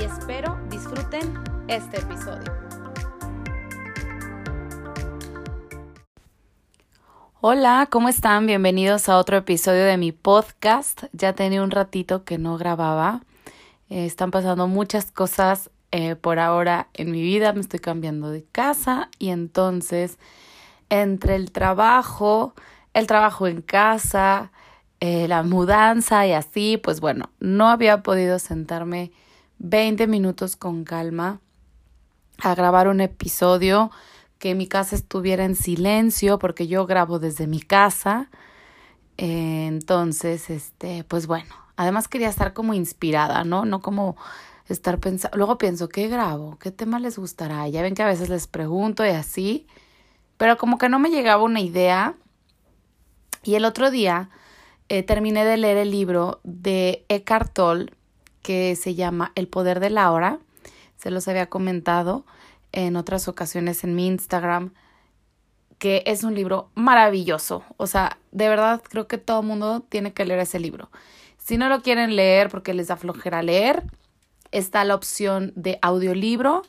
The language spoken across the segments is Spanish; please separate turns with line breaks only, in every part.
y espero disfruten este episodio. Hola, ¿cómo están? Bienvenidos a otro episodio de mi podcast. Ya tenía un ratito que no grababa. Eh, están pasando muchas cosas eh, por ahora en mi vida. Me estoy cambiando de casa y entonces entre el trabajo, el trabajo en casa, eh, la mudanza y así, pues bueno, no había podido sentarme 20 minutos con calma a grabar un episodio que mi casa estuviera en silencio porque yo grabo desde mi casa. Entonces, este, pues bueno, además quería estar como inspirada, ¿no? No como estar pensando, luego pienso, ¿qué grabo? ¿Qué tema les gustará? Ya ven que a veces les pregunto y así, pero como que no me llegaba una idea. Y el otro día eh, terminé de leer el libro de Eckhart Tolle que se llama El poder de la hora. Se los había comentado en otras ocasiones en mi Instagram, que es un libro maravilloso. O sea, de verdad creo que todo el mundo tiene que leer ese libro. Si no lo quieren leer porque les da flojera leer, está la opción de audiolibro.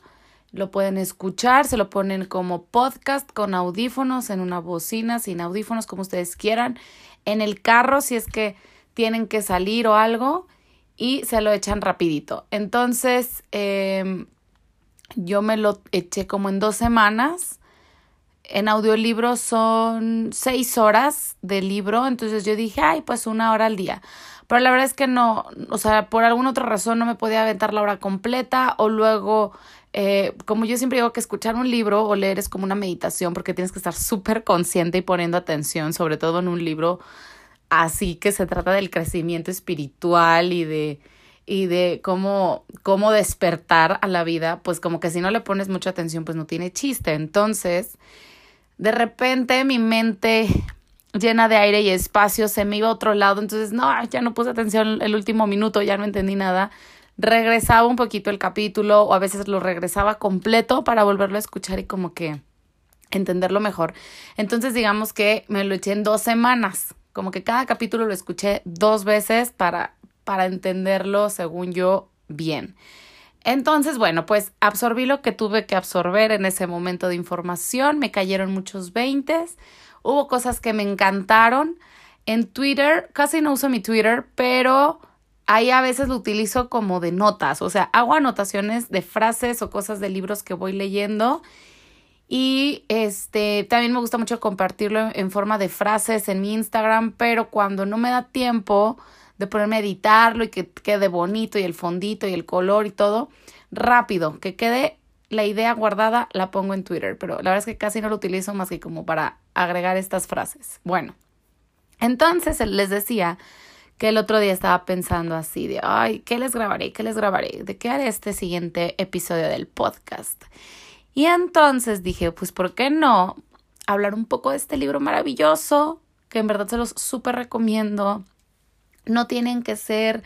Lo pueden escuchar, se lo ponen como podcast con audífonos, en una bocina, sin audífonos, como ustedes quieran en el carro si es que tienen que salir o algo y se lo echan rapidito. Entonces, em, yo me lo eché como en dos semanas. En audiolibro son seis horas de libro, entonces yo dije, ay, pues una hora al día. Pero la verdad es que no, o sea, por alguna otra razón no me podía aventar la hora completa o luego eh, como yo siempre digo que escuchar un libro o leer es como una meditación porque tienes que estar súper consciente y poniendo atención, sobre todo en un libro así que se trata del crecimiento espiritual y de y de cómo cómo despertar a la vida, pues como que si no le pones mucha atención, pues no tiene chiste. Entonces, de repente mi mente llena de aire y espacio se me iba a otro lado, entonces no, ya no puse atención el último minuto, ya no entendí nada regresaba un poquito el capítulo o a veces lo regresaba completo para volverlo a escuchar y como que entenderlo mejor. Entonces digamos que me lo eché en dos semanas, como que cada capítulo lo escuché dos veces para, para entenderlo según yo bien. Entonces, bueno, pues absorbí lo que tuve que absorber en ese momento de información, me cayeron muchos veintes, hubo cosas que me encantaron. En Twitter, casi no uso mi Twitter, pero ahí a veces lo utilizo como de notas, o sea, hago anotaciones de frases o cosas de libros que voy leyendo. Y este también me gusta mucho compartirlo en forma de frases en mi Instagram, pero cuando no me da tiempo de ponerme a editarlo y que quede bonito y el fondito y el color y todo, rápido, que quede la idea guardada, la pongo en Twitter, pero la verdad es que casi no lo utilizo más que como para agregar estas frases. Bueno, entonces les decía que el otro día estaba pensando así de, ay, ¿qué les grabaré? ¿Qué les grabaré? ¿De qué haré este siguiente episodio del podcast? Y entonces dije, pues, ¿por qué no hablar un poco de este libro maravilloso? Que en verdad se los súper recomiendo. No tienen que ser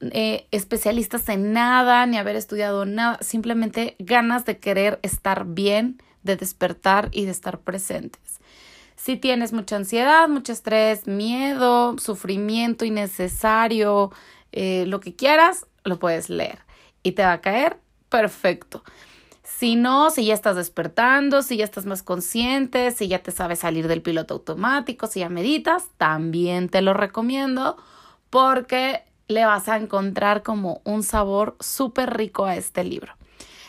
eh, especialistas en nada, ni haber estudiado nada, simplemente ganas de querer estar bien, de despertar y de estar presentes. Si tienes mucha ansiedad, mucho estrés, miedo, sufrimiento innecesario, eh, lo que quieras, lo puedes leer y te va a caer perfecto. Si no, si ya estás despertando, si ya estás más consciente, si ya te sabes salir del piloto automático, si ya meditas, también te lo recomiendo porque le vas a encontrar como un sabor súper rico a este libro.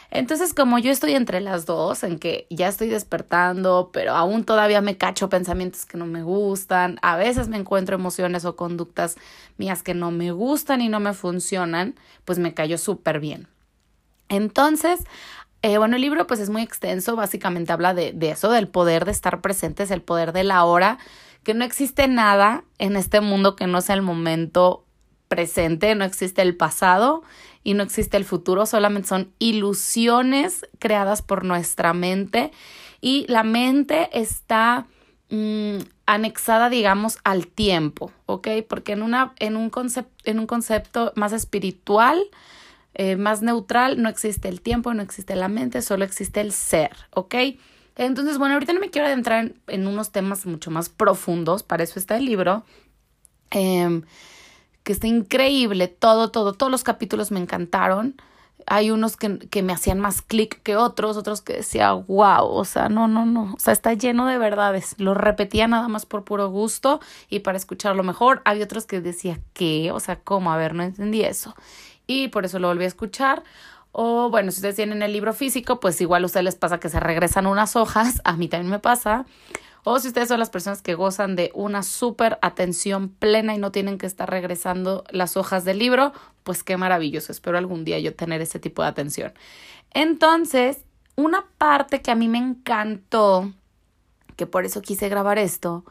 Entonces, como yo estoy entre las dos, en que ya estoy despertando, pero aún todavía me cacho pensamientos que no me gustan, a veces me encuentro emociones o conductas mías que no me gustan y no me funcionan, pues me cayó súper bien. Entonces, eh, bueno, el libro pues es muy extenso, básicamente habla de, eso, del poder de estar presentes, el poder de la hora, que no existe nada en este mundo que no sea el momento presente, no existe el pasado y no existe el futuro, solamente son ilusiones creadas por nuestra mente y la mente está mm, anexada, digamos, al tiempo, ¿ok? Porque en, una, en, un, en un concepto más espiritual, eh, más neutral, no existe el tiempo, no existe la mente, solo existe el ser, ¿ok? Entonces, bueno, ahorita no me quiero adentrar en, unos temas mucho más profundos, para eso está el libro, em, que está increíble, todo, todo, todos los capítulos me encantaron. Hay unos que, que me hacían más clic que otros, otros que decía, wow, o sea, no, no, no, o sea, está lleno de verdades. Lo repetía nada más por puro gusto y para escucharlo mejor. Había otros que decía, ¿qué? O sea, ¿cómo? A ver, no entendí eso. Y por eso lo volví a escuchar. O bueno, si ustedes tienen el libro físico, pues igual a ustedes les pasa que se regresan unas hojas, a mí también me pasa. O si ustedes son las personas que gozan de una súper atención plena y no tienen que estar regresando las hojas del libro, pues qué maravilloso. Espero algún día yo tener ese tipo de atención. Entonces, una parte que a mí me encantó, que por eso quise grabar esto,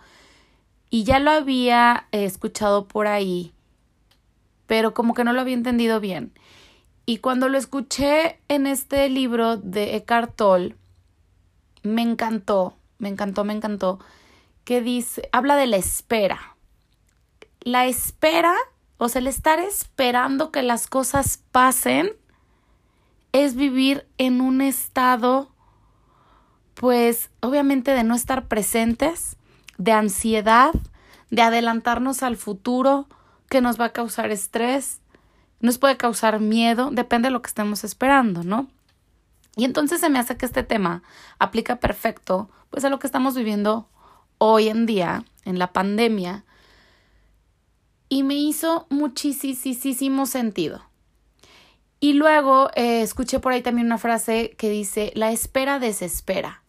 y ya lo había escuchado por ahí, pero como que no lo había entendido bien. Y cuando lo escuché en este libro de Eckhart Tolle, me encantó, me encantó, me encantó, que dice, habla de la espera. La espera, o sea, el estar esperando que las cosas pasen, es vivir en un estado, pues, obviamente de no estar presentes, de ansiedad, de adelantarnos al futuro que nos va a causar estrés, nos puede causar miedo, depende de lo que estemos esperando, ¿no? Y entonces se me hace que este tema aplica perfecto pues a lo que estamos viviendo hoy en día en la pandemia y me hizo muchísimo sentido. Y luego eh, escuché por ahí también una frase que dice, la espera desespera.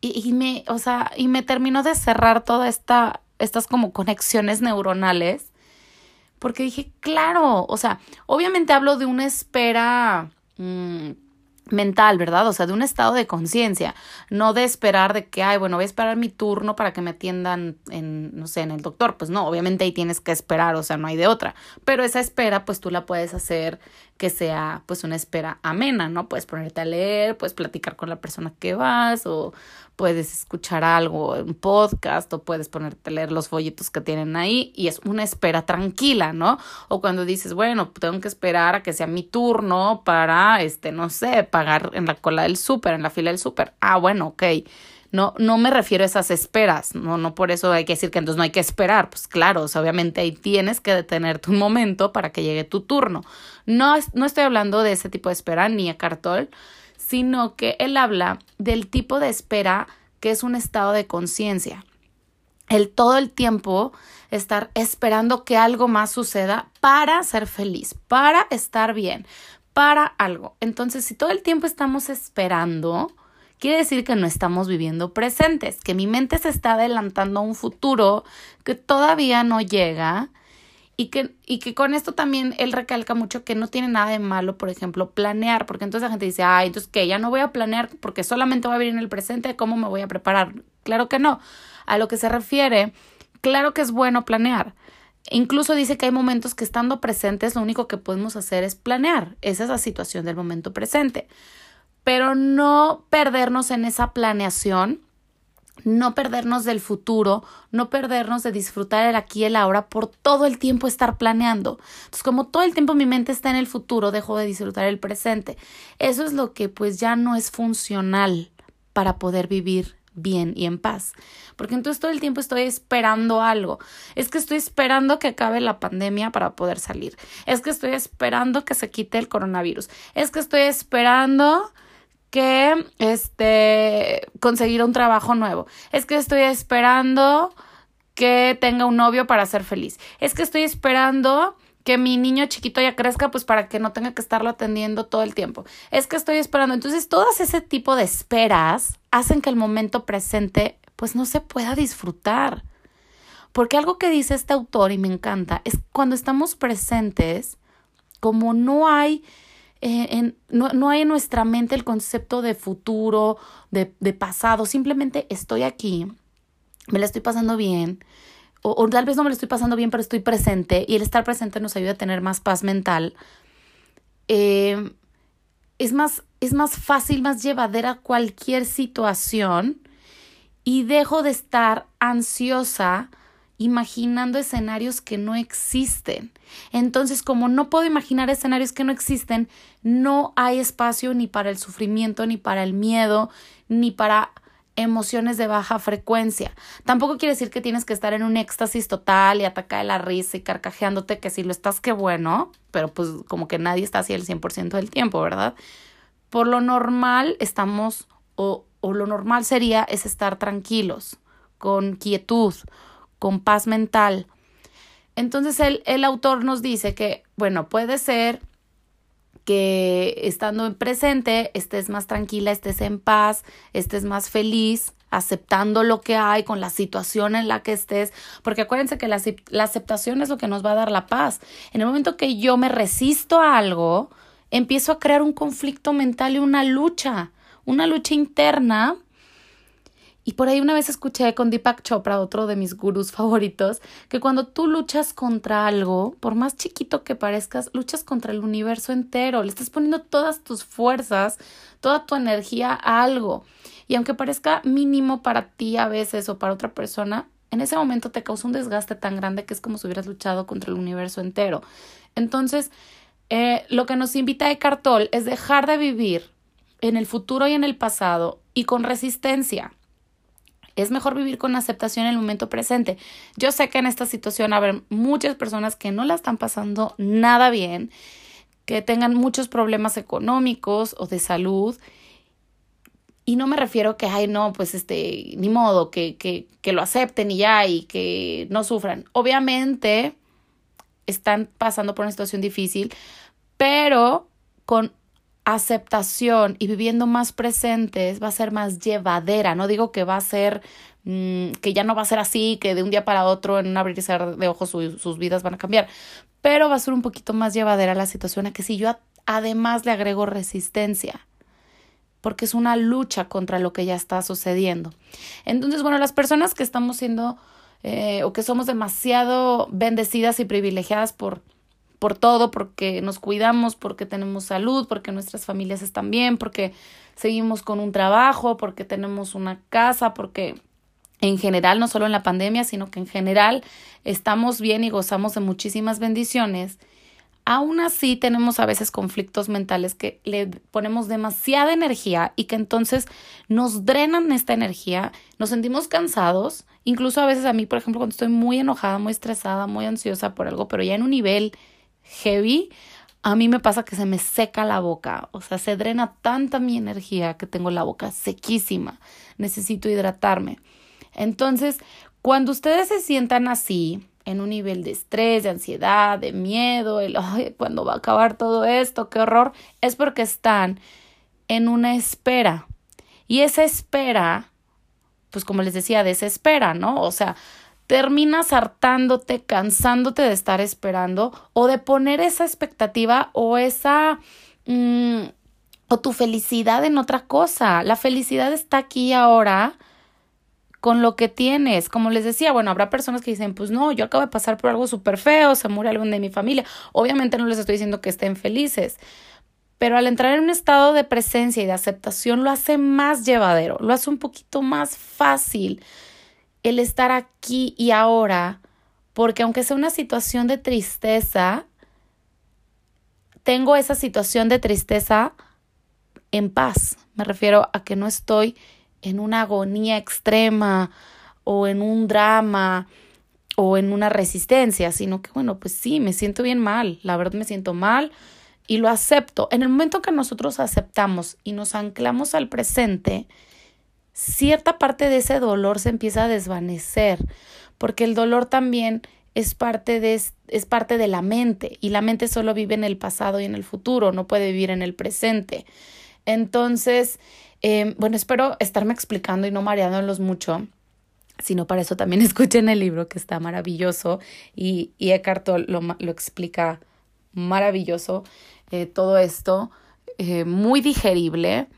Y, me, o sea, y me terminó de cerrar todas esta, estas como conexiones neuronales porque dije, claro, o sea, obviamente hablo de una espera mm, mental, ¿verdad? O sea, de un estado de conciencia, no de esperar de que, ay, bueno, voy a esperar mi turno para que me atiendan en, no sé, en el doctor. Pues no, obviamente ahí tienes que esperar, o sea, no hay de otra. Pero esa espera, pues tú la puedes hacer que sea, pues, una espera amena, ¿no? Puedes ponerte a leer, puedes platicar con la persona que vas o puedes escuchar algo, un podcast o puedes ponerte a leer los folletos que tienen ahí y es una espera tranquila, ¿no? O cuando dices, bueno, tengo que esperar a que sea mi turno para, este, no sé, pagar en la cola del súper, en la fila del súper. Ah, bueno, ok. No, no me refiero a esas esperas, no, no por eso hay que decir que entonces no hay que esperar, pues claro, obviamente ahí tienes que detenerte un momento para que llegue tu turno. No, no estoy hablando de ese tipo de espera ni a cartol, sino que él habla del tipo de espera que es un estado de conciencia. El todo el tiempo estar esperando que algo más suceda para ser feliz, para estar bien, para algo. Entonces, si todo el tiempo estamos esperando, quiere decir que no estamos viviendo presentes, que mi mente se está adelantando a un futuro que todavía no llega y que, y que con esto también él recalca mucho que no tiene nada de malo, por ejemplo, planear, porque entonces la gente dice, ay, entonces que ya no voy a planear porque solamente voy a vivir en el presente, ¿cómo me voy a preparar? Claro que no. A lo que se refiere, claro que es bueno planear. Incluso dice que hay momentos que estando presentes lo único que podemos hacer es planear. Esa es la situación del momento presente. Pero no perdernos en esa planeación no perdernos del futuro, no perdernos de disfrutar el aquí y el ahora por todo el tiempo estar planeando. Entonces, como todo el tiempo mi mente está en el futuro, dejo de disfrutar el presente. Eso es lo que pues ya no es funcional para poder vivir bien y en paz. Porque entonces todo el tiempo estoy esperando algo. Es que estoy esperando que acabe la pandemia para poder salir. Es que estoy esperando que se quite el coronavirus. Es que estoy esperando que este conseguir un trabajo nuevo. Es que estoy esperando que tenga un novio para ser feliz. Es que estoy esperando que mi niño chiquito ya crezca, pues para que no tenga que estarlo atendiendo todo el tiempo. Es que estoy esperando. Entonces, todas ese tipo de esperas hacen que el momento presente, pues no se pueda disfrutar. Porque algo que dice este autor y me encanta es cuando estamos presentes, como no hay eh, no, hay en nuestra mente el concepto de futuro, de, de pasado, simplemente estoy aquí, me la estoy pasando bien, o, tal vez no me lo estoy pasando bien, pero estoy presente y el estar presente nos ayuda a tener más paz mental, eh, es, más, es más fácil, más llevadera cualquier situación y dejo de estar ansiosa imaginando escenarios que no existen. Entonces, como no puedo imaginar escenarios que no existen, no hay espacio ni para el sufrimiento, ni para el miedo, ni para emociones de baja frecuencia. Tampoco quiere decir que tienes que estar en un éxtasis total y atacar la risa y carcajeándote, que si lo estás, qué bueno, pero pues como que nadie está así el 100% del tiempo, ¿verdad? Por lo normal estamos, o, o lo normal sería, es estar tranquilos, con quietud, con paz mental. Entonces el, el autor nos dice que, bueno, puede ser que estando en presente estés más tranquila, estés en paz, estés más feliz, aceptando lo que hay con la situación en la que estés, porque acuérdense que la, la, aceptación es lo que nos va a dar la paz. En el momento que yo me resisto a algo, empiezo a crear un conflicto mental y una lucha, una lucha interna y por ahí una vez escuché con Deepak Chopra, otro de mis gurús favoritos, que cuando tú luchas contra algo, por más chiquito que parezcas, luchas contra el universo entero, le estás poniendo todas tus fuerzas, toda tu energía a algo. Y aunque parezca mínimo para ti a veces o para otra persona, en ese momento te causa un desgaste tan grande que es como si hubieras luchado contra el universo entero. Entonces, eh, lo que nos invita Eckhart Tolle es dejar de vivir en el futuro y en el pasado y con resistencia es mejor vivir con aceptación en el momento presente. Yo sé que en esta situación habrá muchas personas que no la están pasando nada bien, que tengan muchos problemas económicos o de salud. Y no me refiero que, ay, no, pues este, ni modo, que, que, que lo acepten y ya, y que no sufran. Obviamente están pasando por una situación difícil, pero con aceptación y viviendo más presentes va a ser más llevadera. No digo que va a ser, mm, que ya no va a ser así, que de un día para otro en un abrir y cerrar de ojos sus vidas van a cambiar, pero va a ser un poquito más llevadera la situación a que si yo además le agrego resistencia porque es una lucha contra lo que ya está sucediendo. Entonces, bueno, las personas que estamos siendo eh, o que somos demasiado bendecidas y privilegiadas por por todo, porque nos cuidamos, porque tenemos salud, porque nuestras familias están bien, porque seguimos con un trabajo, porque tenemos una casa, porque en general, no solo en la pandemia, sino que en general estamos bien y gozamos de muchísimas bendiciones. Aún así tenemos a veces conflictos mentales que le ponemos demasiada energía y que entonces nos drenan esta energía, nos sentimos cansados, incluso a veces a mí, por ejemplo, cuando estoy muy enojada, muy estresada, muy ansiosa por algo, pero ya en un nivel heavy, a mí me pasa que se me seca la boca, o sea, se drena tanta mi energía que tengo la boca sequísima, necesito hidratarme. Entonces, cuando ustedes se sientan así, en un nivel de estrés, de ansiedad, de miedo, el, ay, ¿cuándo va a acabar todo esto? ¡Qué horror! Es porque están en una espera. Y esa espera, pues como les decía, desespera, ¿no? O sea, terminas hartándote, cansándote de estar esperando o de poner esa expectativa o esa... Mm, o tu felicidad en otra cosa. La felicidad está aquí ahora con lo que tienes. Como les decía, bueno, habrá personas que dicen, pues no, yo acabo de pasar por algo súper feo, se muere alguien de mi familia. Obviamente no les estoy diciendo que estén felices, pero al entrar en un estado de presencia y de aceptación lo hace más llevadero, lo hace un poquito más fácil el estar aquí y ahora, porque aunque sea una situación de tristeza, tengo esa situación de tristeza en paz. Me refiero a que no estoy en una agonía extrema o en un drama o en una resistencia, sino que bueno, pues sí, me siento bien mal, la verdad me siento mal y lo acepto. En el momento que nosotros aceptamos y nos anclamos al presente, cierta parte de ese dolor se empieza a desvanecer, porque el dolor también es parte de, es parte de la mente y la mente solo vive en el pasado y en el futuro, no puede vivir en el presente. Entonces, em, bueno, espero estarme explicando y no mareándolos mucho, sino para eso también escuchen el libro que está maravilloso y, y Eckhart lo, lo explica maravilloso, eh, todo esto, eh, muy digerible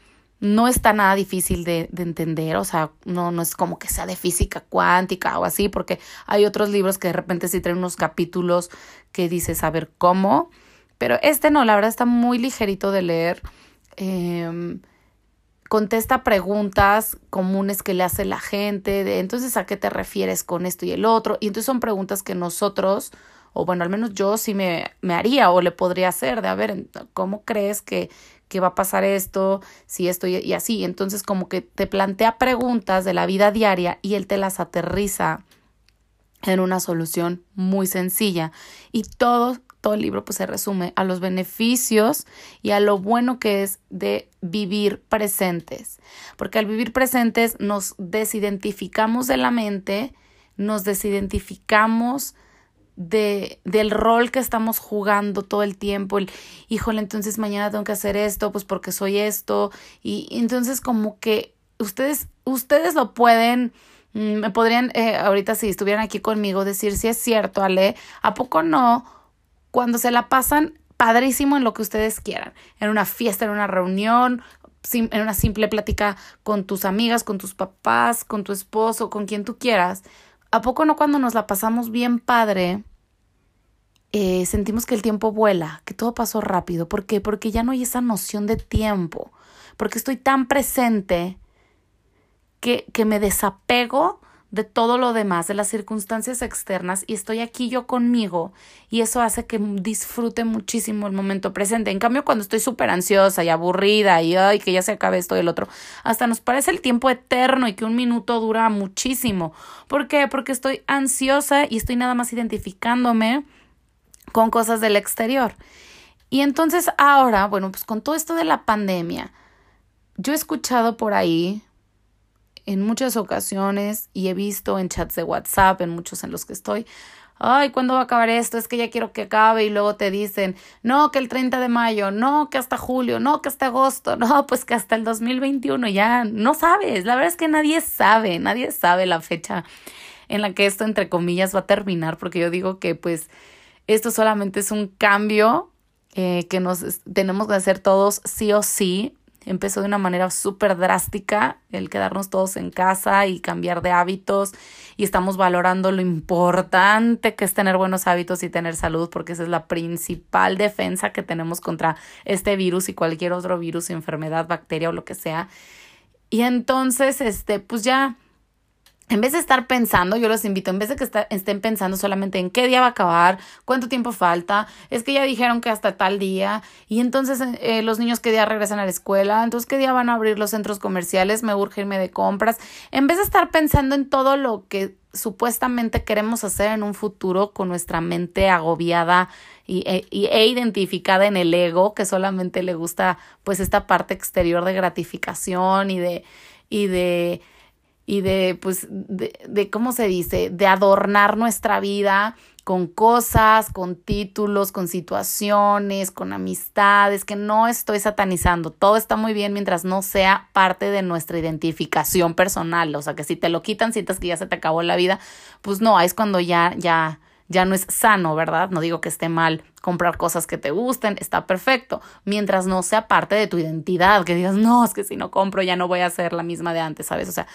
no está nada difícil de, de, entender, o sea, no, no es como que sea de física cuántica o así, porque hay otros libros que de repente sí traen unos capítulos que dices saber cómo, pero este no, la verdad está muy ligerito de leer. Eh, contesta preguntas comunes que le hace la gente, de entonces a qué te refieres con esto y el otro, y entonces son preguntas que nosotros, o bueno, al menos yo sí me, me haría o le podría hacer, de a ver, ¿cómo crees que, que va a pasar esto, si esto y, así? Entonces como que te plantea preguntas de la vida diaria y él te las aterriza en una solución muy sencilla y todo todo el libro pues se resume a los beneficios y a lo bueno que es de vivir presentes, porque al vivir presentes nos desidentificamos de la mente, nos desidentificamos de, del rol que estamos jugando todo el tiempo, el híjole, entonces mañana tengo que hacer esto, pues porque soy esto, y, entonces como que ustedes, ustedes lo pueden, mm, me podrían, eh, ahorita si estuvieran aquí conmigo, decir si es cierto, Ale, ¿a poco no? cuando se la pasan padrísimo en lo que ustedes quieran, en una fiesta, en una reunión, en una simple plática con tus amigas, con tus papás, con tu esposo, con quien tú quieras. ¿A poco no cuando nos la pasamos bien padre? Eh, sentimos que el tiempo vuela, que todo pasó rápido. ¿Por qué? Porque ya no hay esa noción de tiempo. Porque estoy tan presente que, que me desapego de todo lo demás, de las circunstancias externas y estoy aquí yo conmigo y eso hace que disfrute muchísimo el momento presente. En cambio, cuando estoy súper ansiosa y aburrida y ay, que ya se acabe esto y el otro, hasta nos parece el tiempo eterno y que un minuto dura muchísimo. ¿Por qué? Porque estoy ansiosa y estoy nada más identificándome con cosas del exterior. Y entonces ahora, bueno, pues con todo esto de la pandemia, yo he escuchado por ahí en muchas ocasiones y he visto en chats de WhatsApp, en muchos en los que estoy, ay, ¿cuándo va a acabar esto? Es que ya quiero que acabe y luego te dicen, no, que el 30 de mayo, no, que hasta julio, no, que hasta agosto, no, pues que hasta el 2021 ya no sabes, la verdad es que nadie sabe, nadie sabe la fecha en la que esto, entre comillas, va a terminar, porque yo digo que pues esto solamente es un cambio eh, que nos tenemos que hacer todos sí o sí empezó de una manera súper drástica el quedarnos todos en casa y cambiar de hábitos y estamos valorando lo importante que es tener buenos hábitos y tener salud porque esa es la principal defensa que tenemos contra este virus y cualquier otro virus, enfermedad, bacteria o lo que sea. Y entonces, este, pues ya en vez de estar pensando, yo los invito, en vez de que estén pensando solamente en qué día va a acabar, cuánto tiempo falta, es que ya dijeron que hasta tal día, y entonces eh, los niños qué día regresan a la escuela, entonces qué día van a abrir los centros comerciales, me urge irme de compras, en vez de estar pensando en todo lo que supuestamente queremos hacer en un futuro con nuestra mente agobiada y, e, e identificada en el ego, que solamente le gusta pues esta parte exterior de gratificación y de, y de y de, pues, de, de, ¿cómo se dice? De adornar nuestra vida con cosas, con títulos, con situaciones, con amistades, que no estoy satanizando. Todo está muy bien mientras no sea parte de nuestra identificación personal. O sea, que si te lo quitan, sientas que ya se te acabó la vida, pues no, es cuando ya, ya, ya no es sano, ¿verdad? No digo que esté mal comprar cosas que te gusten, está perfecto, mientras no sea parte de tu identidad, que digas, no, es que si no compro ya no voy a ser la misma de antes, ¿sabes? O sea,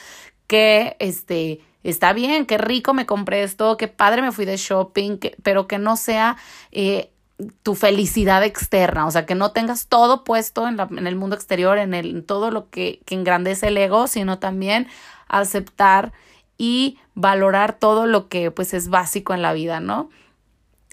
que este está bien, qué rico me compré esto, qué padre me fui de shopping, pero que no sea eh, tu felicidad externa, o sea, que no tengas todo puesto en, la, en el mundo exterior, en, el, todo lo que, que engrandece el ego, sino también aceptar y valorar todo lo que pues es básico en la vida, ¿no?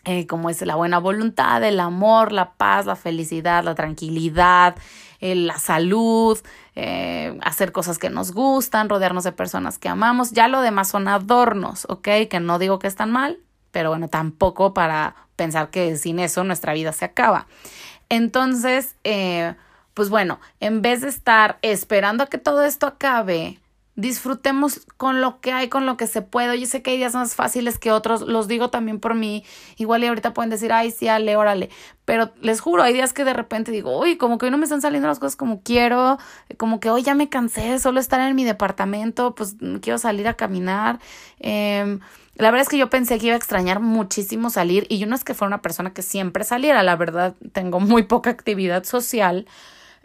Eh, como es la buena voluntad, el amor, la paz, la felicidad, la tranquilidad, eh, la salud, eh, hacer cosas que nos gustan, rodearnos de personas que amamos. Ya lo demás son adornos, ¿ok? Que no digo que están mal, pero bueno, tampoco para pensar que sin eso nuestra vida se acaba. Entonces, pues bueno, en vez de estar esperando a que todo esto acabe, disfrutemos con lo que hay, con lo que se puede. Yo sé que hay días más fáciles que otros, los digo también por mí. Igual y ahorita pueden decir, ay, sí, ale, órale. Pero les juro, hay días que de repente digo, uy, como que hoy no me están saliendo las cosas como quiero, como que hoy ya me cansé solo estar en mi departamento, pues quiero salir a caminar. Em, la verdad es que yo pensé que iba a extrañar muchísimo salir y yo no es que fuera una persona que siempre saliera, la verdad tengo muy poca actividad social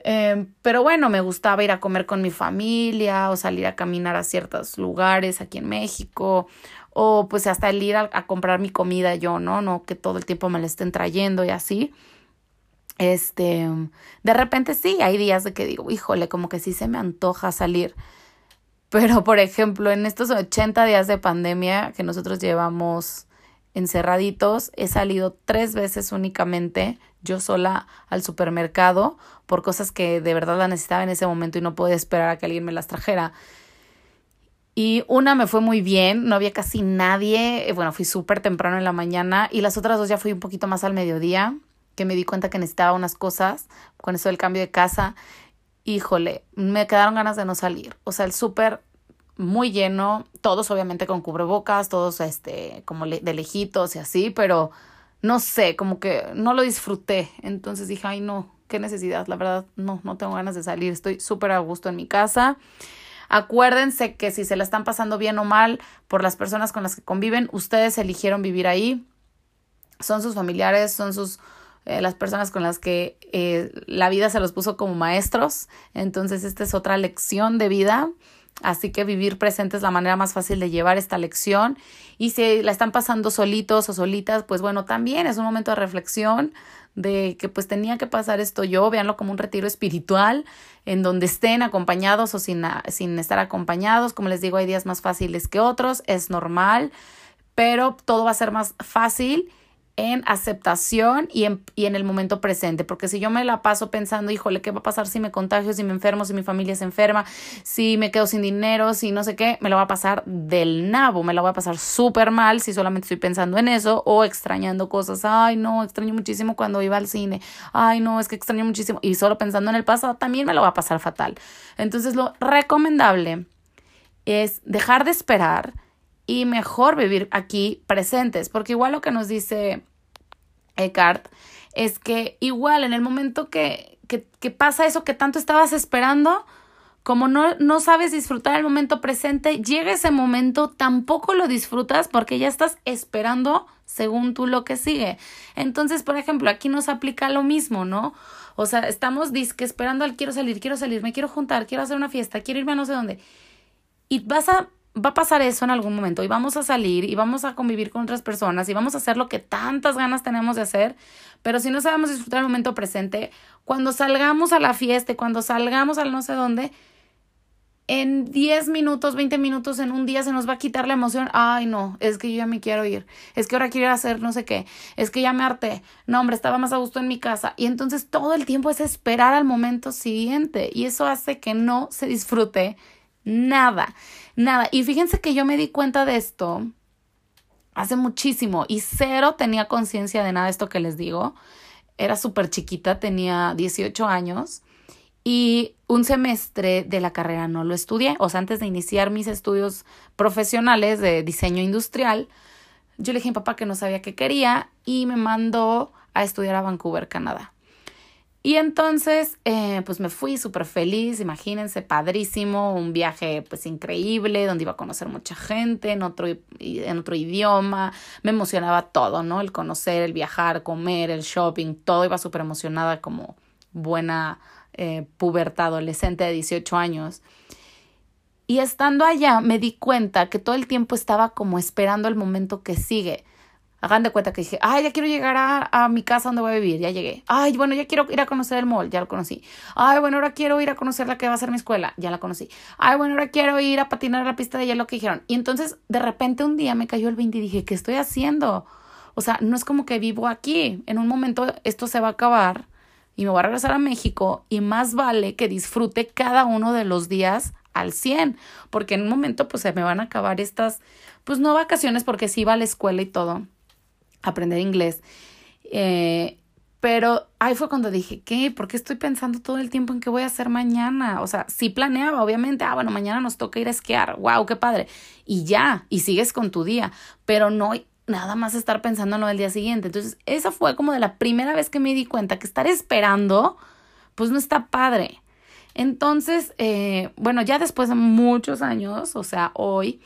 Em, pero bueno, me gustaba ir a comer con mi familia o salir a caminar a ciertos lugares aquí en México o pues hasta el ir a, a comprar mi comida yo, ¿no? No que todo el tiempo me la estén trayendo y así. Este, de repente sí, hay días de que digo, híjole, como que sí se me antoja salir. Pero, por ejemplo, en estos 80 días de pandemia que nosotros llevamos encerraditos, he salido tres veces únicamente yo sola al supermercado por cosas que de verdad la necesitaba en ese momento y no podía esperar a que alguien me las trajera. Y una me fue muy bien, no había casi nadie, bueno, fui súper temprano en la mañana y las otras dos ya fui un poquito más al mediodía, que me di cuenta que necesitaba unas cosas con eso del cambio de casa. Híjole, me quedaron ganas de no salir. O sea, el súper muy lleno, todos obviamente con cubrebocas, todos este como de lejitos y así, pero no sé, como que no lo disfruté. Entonces dije, ay no, qué necesidad, la verdad, no, no tengo ganas de salir, estoy súper a gusto en mi casa. Acuérdense que si se la están pasando bien o mal por las personas con las que conviven, ustedes eligieron vivir ahí, son sus familiares, son sus eh, las personas con las que eh, la vida se los puso como maestros. Entonces, esta es otra lección de vida. Así que vivir presente es la manera más fácil de llevar esta lección. Y si la están pasando solitos o solitas, pues bueno, también es un momento de reflexión de que pues tenía que pasar esto yo, véanlo como un retiro espiritual en donde estén acompañados o sin, sin estar acompañados. Como les digo, hay días más fáciles que otros, es normal, pero todo va a ser más fácil en aceptación y en, y en el momento presente, porque si yo me la paso pensando, híjole, ¿qué va a pasar si me contagio, si me enfermo, si mi familia se enferma, si me quedo sin dinero, si no sé qué, me lo va a pasar del nabo, me lo va a pasar súper mal si solamente estoy pensando en eso o extrañando cosas, ay no, extraño muchísimo cuando iba al cine, ay no, es que extraño muchísimo. Y solo pensando en el pasado también me lo va a pasar fatal. Entonces lo recomendable es dejar de esperar, y mejor vivir aquí presentes, porque igual lo que nos dice Eckhart es que igual en el momento que, que, pasa eso que tanto estabas esperando, como no, no sabes disfrutar el momento presente, llega ese momento, tampoco lo disfrutas porque ya estás esperando según tú lo que sigue. Entonces, por ejemplo, aquí nos aplica lo mismo, ¿no? O sea, estamos disque esperando al quiero salir, quiero salir, me quiero juntar, quiero hacer una fiesta, quiero irme a no sé dónde. Y vas a va a pasar eso en algún momento y vamos a salir y vamos a convivir con otras personas y vamos a hacer lo que tantas ganas tenemos de hacer, pero si no sabemos disfrutar el momento presente, cuando salgamos a la fiesta, cuando salgamos al no sé dónde, en 10 minutos, 20 minutos en un día se nos va a quitar la emoción. Ay, no, es que yo ya me quiero ir. Es que ahora quiero hacer no sé qué. Es que ya me harté. No, hombre, estaba más a gusto en mi casa. Y entonces todo el tiempo es esperar al momento siguiente. Y eso hace que no se disfrute nada, nada. Y fíjense que yo me di cuenta de esto hace muchísimo y cero tenía conciencia de nada de esto que les digo. Era súper chiquita, tenía 18 años y un semestre de la carrera no lo estudié. O sea, antes de iniciar mis estudios profesionales de diseño industrial, yo le dije a mi papá que no sabía qué quería y me mandó a estudiar a Vancouver, Canadá. Y entonces, eh, pues me fui súper feliz, imagínense, padrísimo, un viaje pues increíble, donde iba a conocer mucha gente en otro, en otro idioma, me emocionaba todo, ¿no? El conocer, el viajar, comer, el shopping, todo iba súper emocionada como buena eh, puberta adolescente de 18 años. Y estando allá me di cuenta que todo el tiempo estaba como esperando el momento que sigue Hagan de cuenta que dije, ay, ya quiero llegar a, mi casa donde voy a vivir, ya llegué. Ay, bueno, ya quiero ir a conocer el mall, ya lo conocí. Ay, bueno, ahora quiero ir a conocer la que va a ser mi escuela, ya la conocí. Ay, bueno, ahora quiero ir a patinar a la pista de hielo que dijeron. Y entonces, de repente, un día me cayó el 20 y dije, ¿qué estoy haciendo? O sea, no es como que vivo aquí. En un momento esto se va a acabar y me voy a regresar a México y más vale que disfrute cada uno de los días al 100, porque en un momento pues se me van a acabar estas, pues no vacaciones porque sí iba a la escuela y todo aprender inglés. Eh, pero ahí fue cuando dije, ¿qué? ¿Por qué estoy pensando todo el tiempo en qué voy a hacer mañana? O sea, sí planeaba, obviamente, ah, bueno, mañana nos toca ir a esquiar, wow, qué padre. Y ya, y sigues con tu día, pero no nada más estar pensando en lo del día siguiente. Entonces, esa fue como de la primera vez que me di cuenta que estar esperando, pues no está padre. Entonces, eh, bueno, ya después de muchos años, o sea, hoy,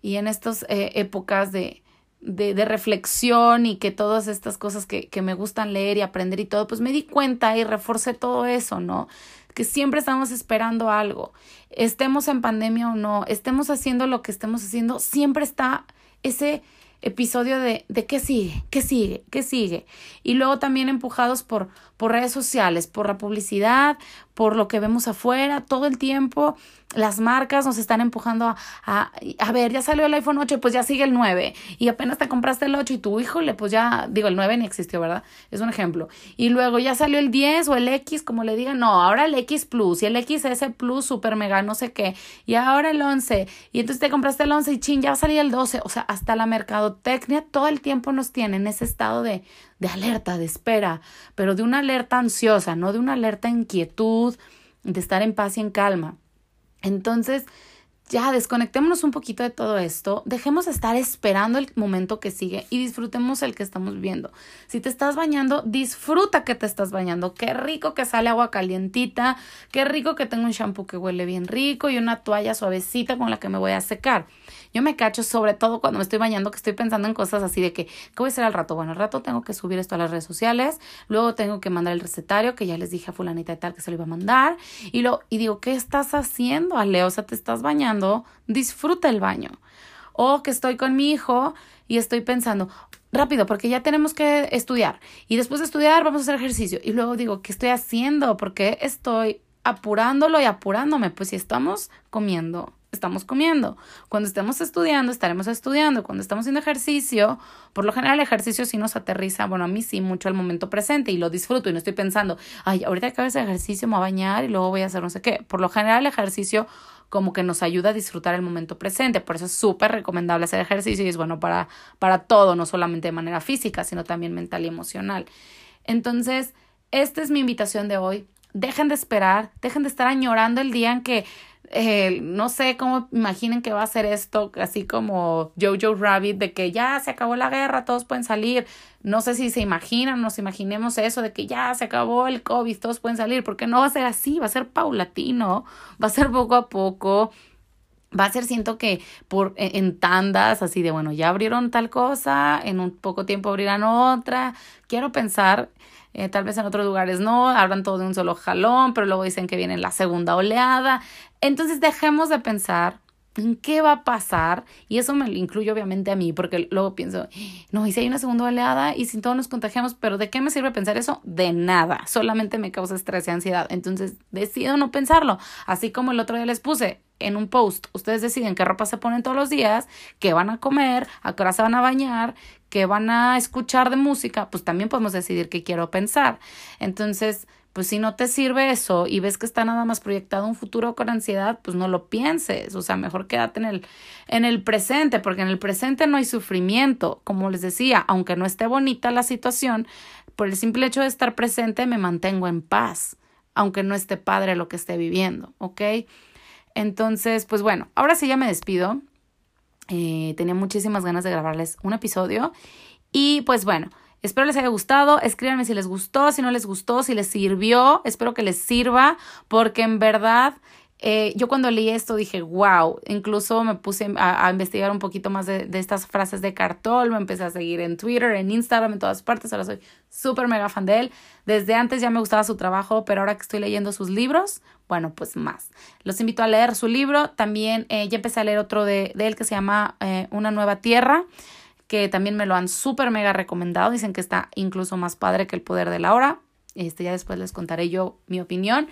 y en estas eh, épocas de, de, de, reflexión y que todas estas cosas que, que me gustan leer y aprender y todo, pues me di cuenta y reforcé todo eso, ¿no? Que siempre estamos esperando algo. Estemos en pandemia o no, estemos haciendo lo que estemos haciendo, siempre está ese episodio de, de qué sigue, qué sigue, qué sigue. Y luego también empujados por, por redes sociales, por la publicidad, por lo que vemos afuera, todo el tiempo las marcas nos están empujando a, a, ver, ya salió el iPhone 8, pues ya sigue el 9. Y apenas te compraste el 8 y tu híjole, pues ya, digo, el 9 ni existió, ¿verdad? Es un ejemplo. Y luego ya salió el 10 o el X, como le digan, no, ahora el X Plus y el XS Plus, super mega, no sé qué. Y ahora el 11. Y entonces te compraste el 11 y chin, ya va a el 12. O sea, hasta la mercadotecnia todo el tiempo nos tiene en ese estado de, de alerta, de espera, pero de una alerta ansiosa, no de una alerta inquietud, de estar en paz y en calma. Entonces, ya desconectémonos un poquito de todo esto, dejemos de estar esperando el momento que sigue y disfrutemos el que estamos viviendo. Si te estás bañando, disfruta que te estás bañando. Qué rico que sale agua calientita, qué rico que tengo un shampoo que huele bien rico y una toalla suavecita con la que me voy a secar. Yo me cacho sobre todo cuando me estoy bañando que estoy pensando en cosas así de que, ¿qué voy a hacer al rato? Bueno, al rato tengo que subir esto a las redes sociales, luego tengo que mandar el recetario que ya les dije a fulanita y tal que se lo iba a mandar y, lo, y digo, ¿qué estás haciendo, Ale? O sea, te estás bañando, disfruta el baño. O que estoy con mi hijo y estoy pensando, rápido, porque ya tenemos que estudiar. Y después de estudiar vamos a hacer ejercicio. Y luego digo, ¿qué estoy haciendo? Porque estoy apurándolo y apurándome. Pues si estamos comiendo, estamos comiendo. Cuando estemos estudiando, estaremos estudiando. Cuando estamos haciendo ejercicio, por lo general el ejercicio sí nos aterriza, bueno, a mí sí, mucho al momento presente y lo disfruto y no estoy pensando, ay, ahorita hago ese ejercicio me voy a bañar y luego voy a hacer no sé qué. Por lo general el ejercicio como que nos ayuda a disfrutar el momento presente. Por eso es súper recomendable hacer ejercicio y es bueno para, para todo, no solamente de manera física, sino también mental y emocional. Entonces, esta es mi invitación de hoy. Dejen de esperar, dejen de estar añorando el día en que eh, no sé cómo imaginen que va a ser esto, así como Jojo Rabbit, de que ya se acabó la guerra, todos pueden salir. No sé si se imaginan, nos imaginemos eso, de que ya se acabó el COVID, todos pueden salir, porque no va a ser así, va a ser paulatino, va a ser poco a poco. Va a ser, siento que por en tandas, así de bueno, ya abrieron tal cosa, en un poco tiempo abrirán otra. Quiero pensar eh, tal vez en otros lugares no, hablan todo de un solo jalón, pero luego dicen que viene la segunda oleada. Entonces dejemos de pensar en qué va a pasar y eso me lo incluye obviamente a mí porque luego pienso, no, y si hay una segunda oleada y si todos nos contagiamos, pero ¿de qué me sirve pensar eso? De nada, solamente me causa estrés y ansiedad. Entonces decido no pensarlo, así como el otro día les puse, en un post, ustedes deciden qué ropa se ponen todos los días, qué van a comer, a qué hora se van a bañar, qué van a escuchar de música, pues también podemos decidir qué quiero pensar. Entonces, pues si no te sirve eso y ves que está nada más proyectado un futuro con ansiedad, pues no lo pienses, o sea, mejor quédate en el en el presente, porque en el presente no hay sufrimiento, como les decía, aunque no esté bonita la situación, por el simple hecho de estar presente me mantengo en paz, aunque no esté padre lo que esté viviendo, ¿ok? Entonces, pues bueno, ahora sí ya me despido. Eh, tenía muchísimas ganas de grabarles un episodio. Y pues bueno, espero les haya gustado. Escríbanme si les gustó, si no les gustó, si les sirvió. Espero que les sirva, porque en verdad eh, yo cuando leí esto dije, wow, incluso me puse a, investigar un poquito más de, estas frases de Cartol, me empecé a seguir en Twitter, en Instagram, en todas partes, ahora soy súper mega fan de él. Desde antes ya me gustaba su trabajo, pero ahora que estoy leyendo sus libros, bueno, pues más. Los invito a leer su libro, también eh, ya empecé a leer otro de, de él que se llama eh, Una nueva tierra que también me lo han súper mega recomendado, dicen que está incluso más padre que El poder de la hora. Este, ya después les contaré yo mi opinión.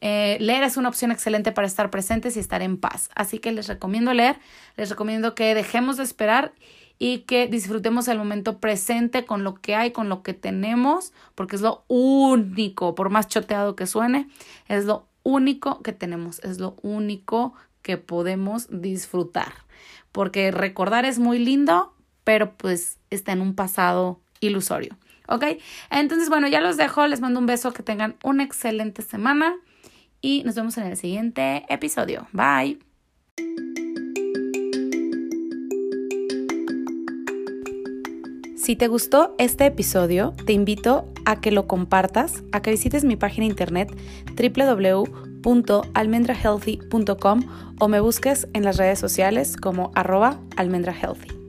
Eh, leer es una opción excelente para estar presentes y estar en paz. Así que les recomiendo leer, les recomiendo que dejemos de esperar y que disfrutemos el momento presente con lo que hay, con lo que tenemos, porque es lo único, por más choteado que suene, es lo único que tenemos, es lo único que podemos disfrutar. Porque recordar es muy lindo, pero pues está en un pasado ilusorio. ¿Ok? Entonces, bueno, ya los dejo, les mando un beso, que tengan una excelente semana y nos vemos en el siguiente episodio. Bye. Si te gustó este episodio, te invito a que lo compartas, a que visites mi página internet www.almendrahealthy.com o me busques en las redes sociales como arroba almendrahealthy.